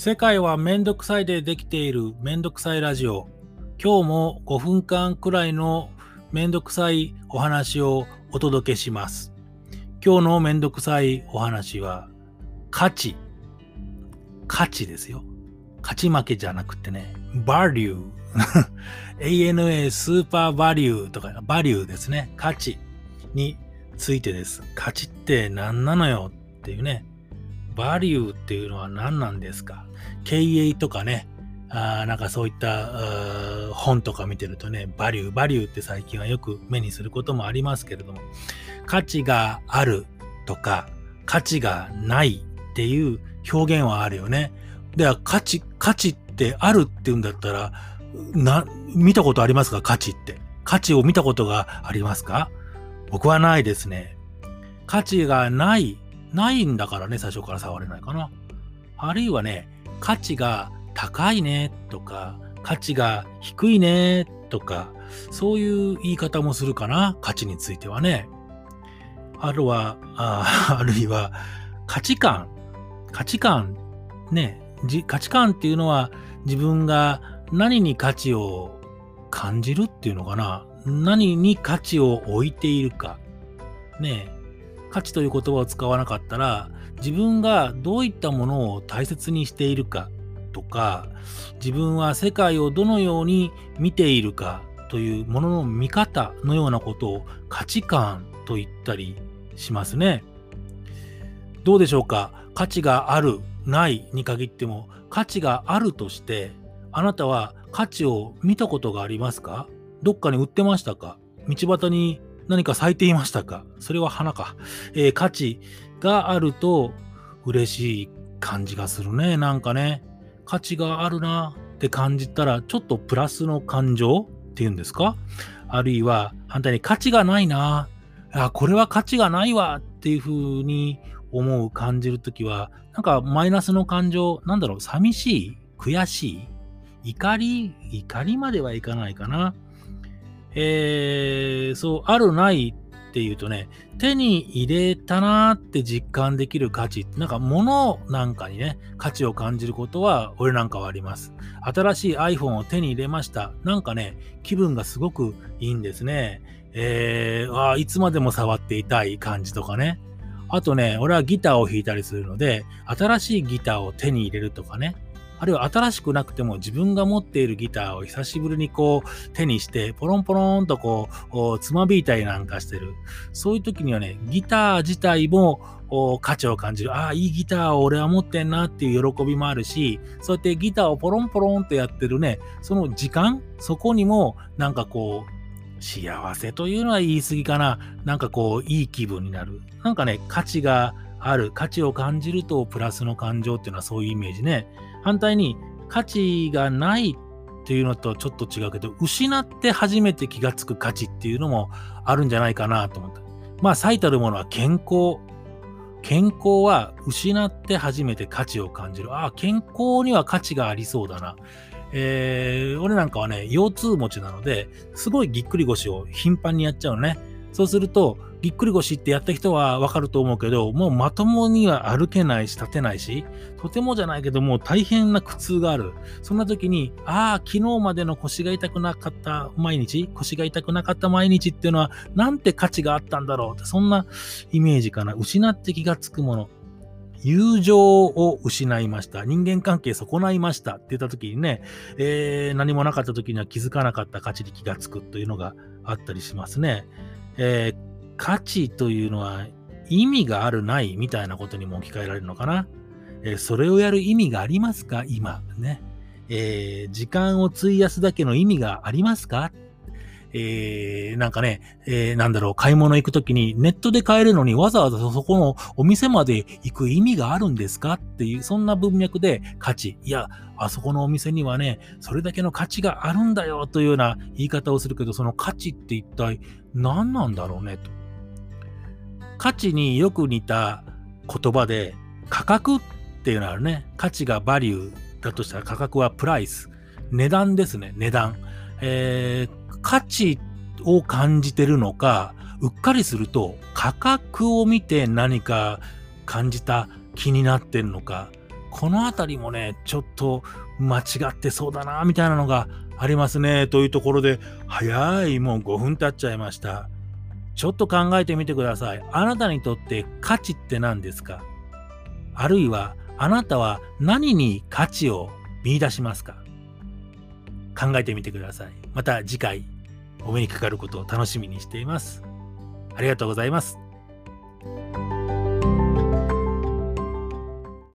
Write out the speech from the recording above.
世界はめんどくさいでできているめんどくさいラジオ。今日も5分間くらいのめんどくさいお話をお届けします。今日のめんどくさいお話は価値。価値ですよ。勝ち負けじゃなくてね、バリュー。ANA スーパーバリューとか、バリューですね。価値についてです。価値って何なのよっていうね。バリューっていうのは何なんですか？経営とかね、あなんかそういった本とか見てるとね、バリュー、バリューって最近はよく目にすることもありますけれども、価値があるとか、価値がないっていう表現はあるよね。では、価値、価値ってあるって言うんだったら、な、見たことありますか？価値って。価値を見たことがありますか？僕はないですね。価値がないないんだからね、最初から触れないかな。あるいはね、価値が高いねとか、価値が低いねとか、そういう言い方もするかな、価値についてはね。あるは、ああるいは、価値観。価値観。ね、価値観っていうのは自分が何に価値を感じるっていうのかな。何に価値を置いているか。ね価値という言葉を使わなかったら、自分がどういったものを大切にしているかとか、自分は世界をどのように見ているかというものの見方のようなことを価値観と言ったりしますね。どうでしょうか？価値がある、ないに限っても価値があるとして、あなたは価値を見たことがありますか？どっかに売ってましたか？道端に何か咲いていましたか？それは花か。えー、価値があると嬉しい感じがするね。なんかね。価値があるなって感じたら、ちょっとプラスの感情っていうんですか？あるいは反対に価値がないなあ、これは価値がないわっていうふうに思う、感じるときは、なんかマイナスの感情、なんだろう、寂しい悔しい怒り怒りまではいかないかな。えー、そう、あるないっていうとね、手に入れたなーって実感できる価値、なんか物なんかにね、価値を感じることは、俺なんかはあります。新しい iPhone を手に入れました。なんかね、気分がすごくいいんですね。えー、あいつまでも触っていたい感じとかね。あとね、俺はギターを弾いたりするので、新しいギターを手に入れるとかね。あるいは新しくなくても自分が持っているギターを久しぶりにこう手にして、ポロンポロンとこう、つまびいたりなんかしてる。そういう時にはね、ギター自体も価値を感じる。ああ、いいギターを俺は持ってんなっていう喜びもあるし、そうやってギターをポロンポロンとやってるね、その時間、そこにもなんかこう、幸せというのは言い過ぎかな。なんかこう、いい気分になる。なんかね、価値がある、価値を感じるとプラスの感情っていうのはそういうイメージね。反対に価値がないっていうのとちょっと違うけど、失って初めて気がつく価値っていうのもあるんじゃないかなと思った。まあ最たるものは健康。健康は失って初めて価値を感じる。ああ、健康には価値がありそうだな。えー、俺なんかはね、腰痛持ちなので、すごいぎっくり腰を頻繁にやっちゃうのね。そうすると、ぎっくり腰ってやった人はわかると思うけど、もうまともには歩けないし、立てないし、とてもじゃないけど、もう大変な苦痛がある。そんな時に、ああ、昨日までの腰が痛くなかった毎日、腰が痛くなかった毎日っていうのは、なんて価値があったんだろうって、そんなイメージかな。失って気がつくもの。友情を失いました。人間関係損ないましたって言った時にね、えー、何もなかった時には気づかなかった価値に気がつくというのがあったりしますね。えー価値というのは意味があるないみたいなことにも置き換えられるのかな？えー、それをやる意味がありますか？今ね。えー、時間を費やすだけの意味がありますか？えー、なんかね、えー、なんだろう、買い物行くときにネットで買えるのにわざわざそこのお店まで行く意味があるんですか？っていう、そんな文脈で価値。いや、あそこのお店にはね、それだけの価値があるんだよというような言い方をするけど、その価値って一体何なんだろうね？と。価値によく似た言葉で価格っていうのはあるね。価値がバリューだとしたら価格はプライス。値段ですね、値段。えー、価値を感じてるのか、うっかりすると価格を見て何か感じた気になってるのか、このあたりもね、ちょっと間違ってそうだな、みたいなのがありますね。というところで、早い、もう5分経っちゃいました。ちょっと考えてみてください。あなたにとって価値って何ですか？あるいは、あなたは何に価値を見出しますか？考えてみてください。また次回お目にかかることを楽しみにしています。ありがとうございます。